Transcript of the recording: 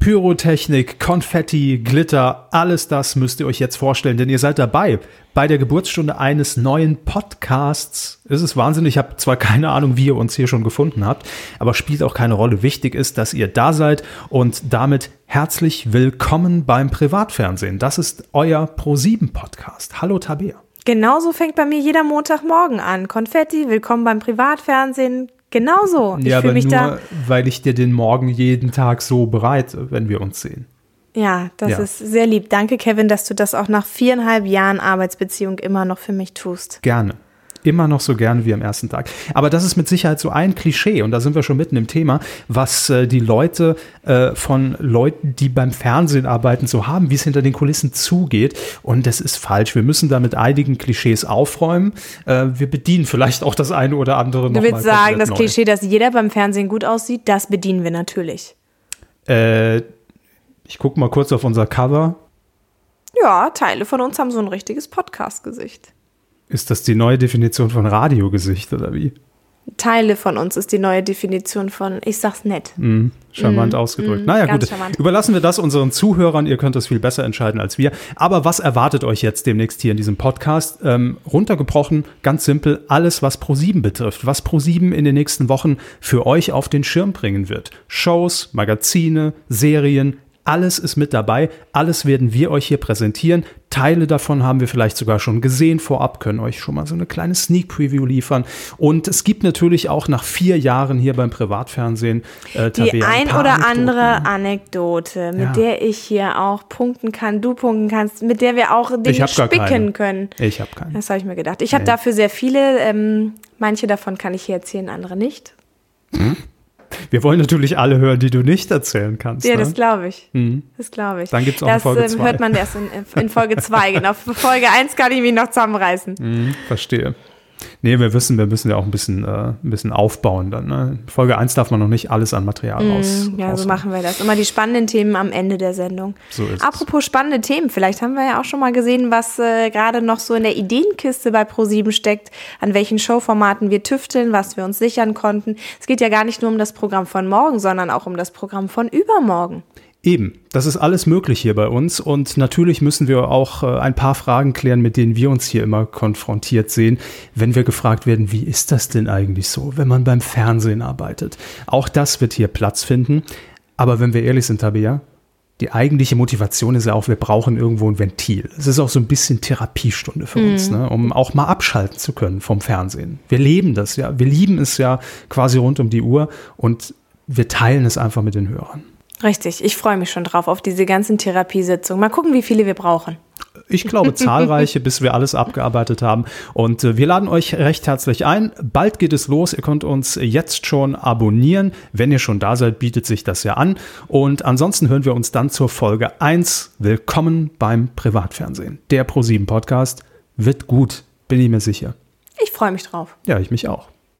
Pyrotechnik, Konfetti, Glitter, alles das müsst ihr euch jetzt vorstellen, denn ihr seid dabei bei der Geburtsstunde eines neuen Podcasts. Es ist wahnsinnig, ich habe zwar keine Ahnung, wie ihr uns hier schon gefunden habt, aber spielt auch keine Rolle. Wichtig ist, dass ihr da seid und damit herzlich willkommen beim Privatfernsehen. Das ist euer Pro7 Podcast. Hallo Tabea. Genauso fängt bei mir jeder Montagmorgen an. Konfetti, willkommen beim Privatfernsehen. Genauso. Ich ja, aber mich nur, da, weil ich dir den Morgen jeden Tag so bereite, wenn wir uns sehen. Ja, das ja. ist sehr lieb. Danke, Kevin, dass du das auch nach viereinhalb Jahren Arbeitsbeziehung immer noch für mich tust. Gerne immer noch so gerne wie am ersten Tag. Aber das ist mit Sicherheit so ein Klischee und da sind wir schon mitten im Thema, was äh, die Leute äh, von Leuten, die beim Fernsehen arbeiten, so haben, wie es hinter den Kulissen zugeht. Und das ist falsch. Wir müssen da mit einigen Klischees aufräumen. Äh, wir bedienen vielleicht auch das eine oder andere noch. Du willst sagen, das neu. Klischee, dass jeder beim Fernsehen gut aussieht, das bedienen wir natürlich. Äh, ich gucke mal kurz auf unser Cover. Ja, Teile von uns haben so ein richtiges Podcast-Gesicht. Ist das die neue Definition von Radiogesicht oder wie? Teile von uns ist die neue Definition von, ich sag's nett. Mm, charmant mm, ausgedrückt. Mm, naja, gut. Charmant. Überlassen wir das unseren Zuhörern. Ihr könnt das viel besser entscheiden als wir. Aber was erwartet euch jetzt demnächst hier in diesem Podcast? Ähm, runtergebrochen, ganz simpel, alles, was Pro7 betrifft. Was Pro7 in den nächsten Wochen für euch auf den Schirm bringen wird. Shows, Magazine, Serien, alles ist mit dabei, alles werden wir euch hier präsentieren. Teile davon haben wir vielleicht sogar schon gesehen vorab, können euch schon mal so eine kleine Sneak Preview liefern. Und es gibt natürlich auch nach vier Jahren hier beim Privatfernsehen äh, die ein, ein oder andere Anekdote, mit ja. der ich hier auch punkten kann, du punkten kannst, mit der wir auch Dinge spicken können. Ich habe keine. Das habe ich mir gedacht. Ich nee. habe dafür sehr viele. Ähm, manche davon kann ich hier erzählen, andere nicht. Hm? Wir wollen natürlich alle hören, die du nicht erzählen kannst. Ja, ne? das glaube ich. Mhm. Das glaube ich. Dann gibt es auch das, Folge 2. Das ähm, hört man erst in, in Folge 2. genau. Folge 1 kann ich mich noch zusammenreißen. Mhm, verstehe. Nee, wir wissen, wir müssen ja auch ein bisschen, äh, ein bisschen aufbauen dann. Ne? Folge 1 darf man noch nicht alles an Material mm, raus. Ja, so machen wir das. Immer die spannenden Themen am Ende der Sendung. So ist Apropos es. spannende Themen, vielleicht haben wir ja auch schon mal gesehen, was äh, gerade noch so in der Ideenkiste bei Pro7 steckt, an welchen Showformaten wir tüfteln, was wir uns sichern konnten. Es geht ja gar nicht nur um das Programm von morgen, sondern auch um das Programm von übermorgen. Eben, das ist alles möglich hier bei uns und natürlich müssen wir auch äh, ein paar Fragen klären, mit denen wir uns hier immer konfrontiert sehen, wenn wir gefragt werden, wie ist das denn eigentlich so, wenn man beim Fernsehen arbeitet? Auch das wird hier Platz finden. Aber wenn wir ehrlich sind, Tabea, die eigentliche Motivation ist ja auch, wir brauchen irgendwo ein Ventil. Es ist auch so ein bisschen Therapiestunde für mhm. uns, ne? um auch mal abschalten zu können vom Fernsehen. Wir leben das ja, wir lieben es ja quasi rund um die Uhr und wir teilen es einfach mit den Hörern. Richtig, ich freue mich schon drauf auf diese ganzen Therapiesitzungen. Mal gucken, wie viele wir brauchen. Ich glaube zahlreiche, bis wir alles abgearbeitet haben. Und äh, wir laden euch recht herzlich ein. Bald geht es los. Ihr könnt uns jetzt schon abonnieren. Wenn ihr schon da seid, bietet sich das ja an. Und ansonsten hören wir uns dann zur Folge 1. Willkommen beim Privatfernsehen. Der Pro7 Podcast wird gut, bin ich mir sicher. Ich freue mich drauf. Ja, ich mich auch.